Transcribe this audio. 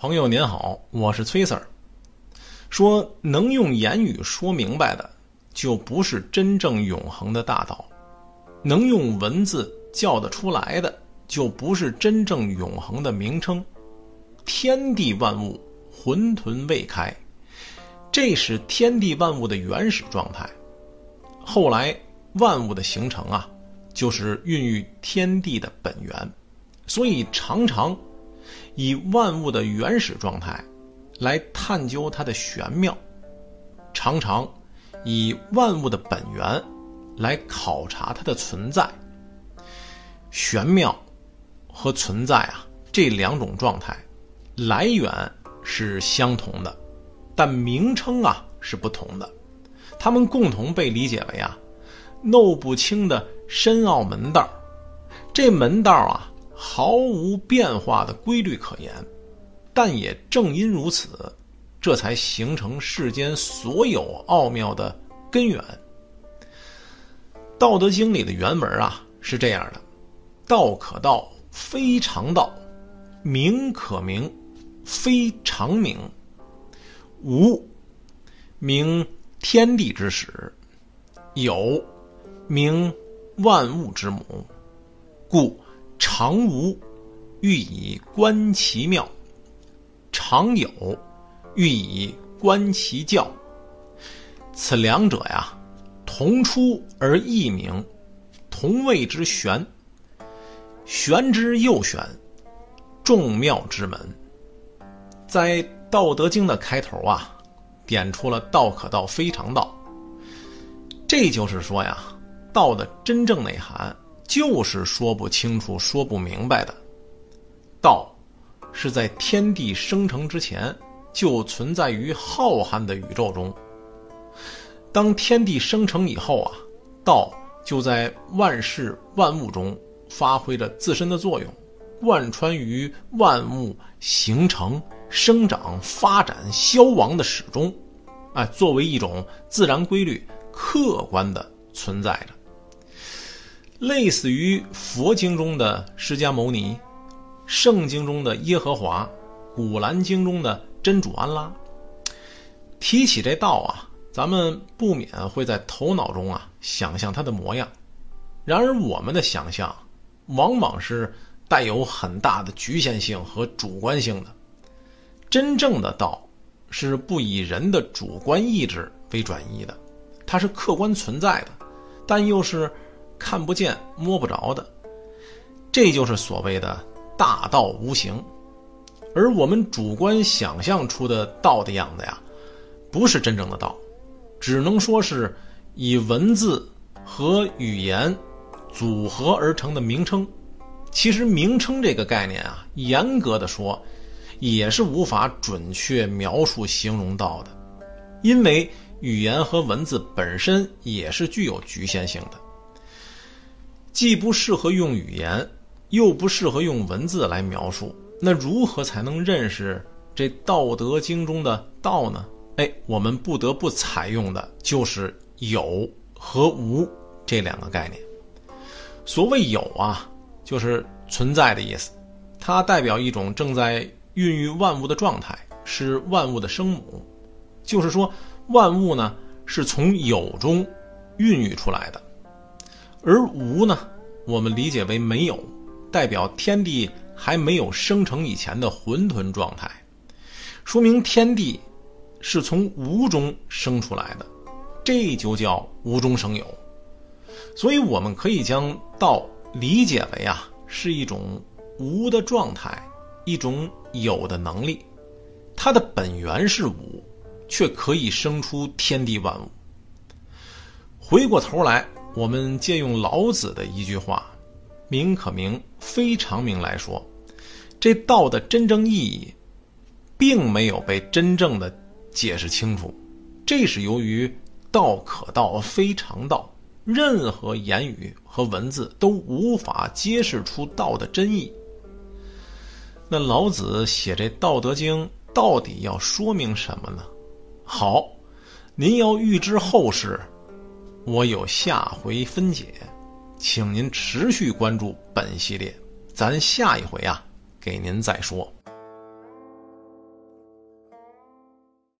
朋友您好，我是崔 Sir。说能用言语说明白的，就不是真正永恒的大道；能用文字叫得出来的，就不是真正永恒的名称。天地万物混沌未开，这是天地万物的原始状态。后来万物的形成啊，就是孕育天地的本源，所以常常。以万物的原始状态来探究它的玄妙，常常以万物的本源来考察它的存在。玄妙和存在啊这两种状态来源是相同的，但名称啊是不同的。它们共同被理解为啊弄不清的深奥门道这门道啊。毫无变化的规律可言，但也正因如此，这才形成世间所有奥妙的根源。《道德经》里的原文啊是这样的：“道可道，非常道；名可名，非常名。无名，天地之始；有名，万物之母。故。”常无，欲以观其妙；常有，欲以观其教。此两者呀，同出而异名，同谓之玄。玄之又玄，众妙之门。在《道德经》的开头啊，点出了“道可道，非常道”。这就是说呀，道的真正内涵。就是说不清楚、说不明白的。道，是在天地生成之前就存在于浩瀚的宇宙中。当天地生成以后啊，道就在万事万物中发挥着自身的作用，贯穿于万物形成、生长、发展、消亡的始终。啊，作为一种自然规律，客观的存在着。类似于佛经中的释迦牟尼，圣经中的耶和华，古兰经中的真主安拉。提起这道啊，咱们不免会在头脑中啊想象它的模样。然而，我们的想象往往是带有很大的局限性和主观性的。真正的道是不以人的主观意志为转移的，它是客观存在的，但又是。看不见摸不着的，这就是所谓的大道无形。而我们主观想象出的道的样子呀，不是真正的道，只能说是以文字和语言组合而成的名称。其实名称这个概念啊，严格的说，也是无法准确描述形容道的，因为语言和文字本身也是具有局限性的。既不适合用语言，又不适合用文字来描述，那如何才能认识这《道德经》中的道呢？哎，我们不得不采用的就是有和无这两个概念。所谓有啊，就是存在的意思，它代表一种正在孕育万物的状态，是万物的生母。就是说，万物呢是从有中孕育出来的。而无呢，我们理解为没有，代表天地还没有生成以前的混沌状态，说明天地是从无中生出来的，这就叫无中生有。所以我们可以将道理解为啊，是一种无的状态，一种有的能力，它的本源是无，却可以生出天地万物。回过头来。我们借用老子的一句话“名可名，非常名”来说，这道的真正意义，并没有被真正的解释清楚。这是由于“道可道，非常道”，任何言语和文字都无法揭示出道的真意。那老子写这《道德经》到底要说明什么呢？好，您要预知后事。我有下回分解，请您持续关注本系列，咱下一回啊，给您再说。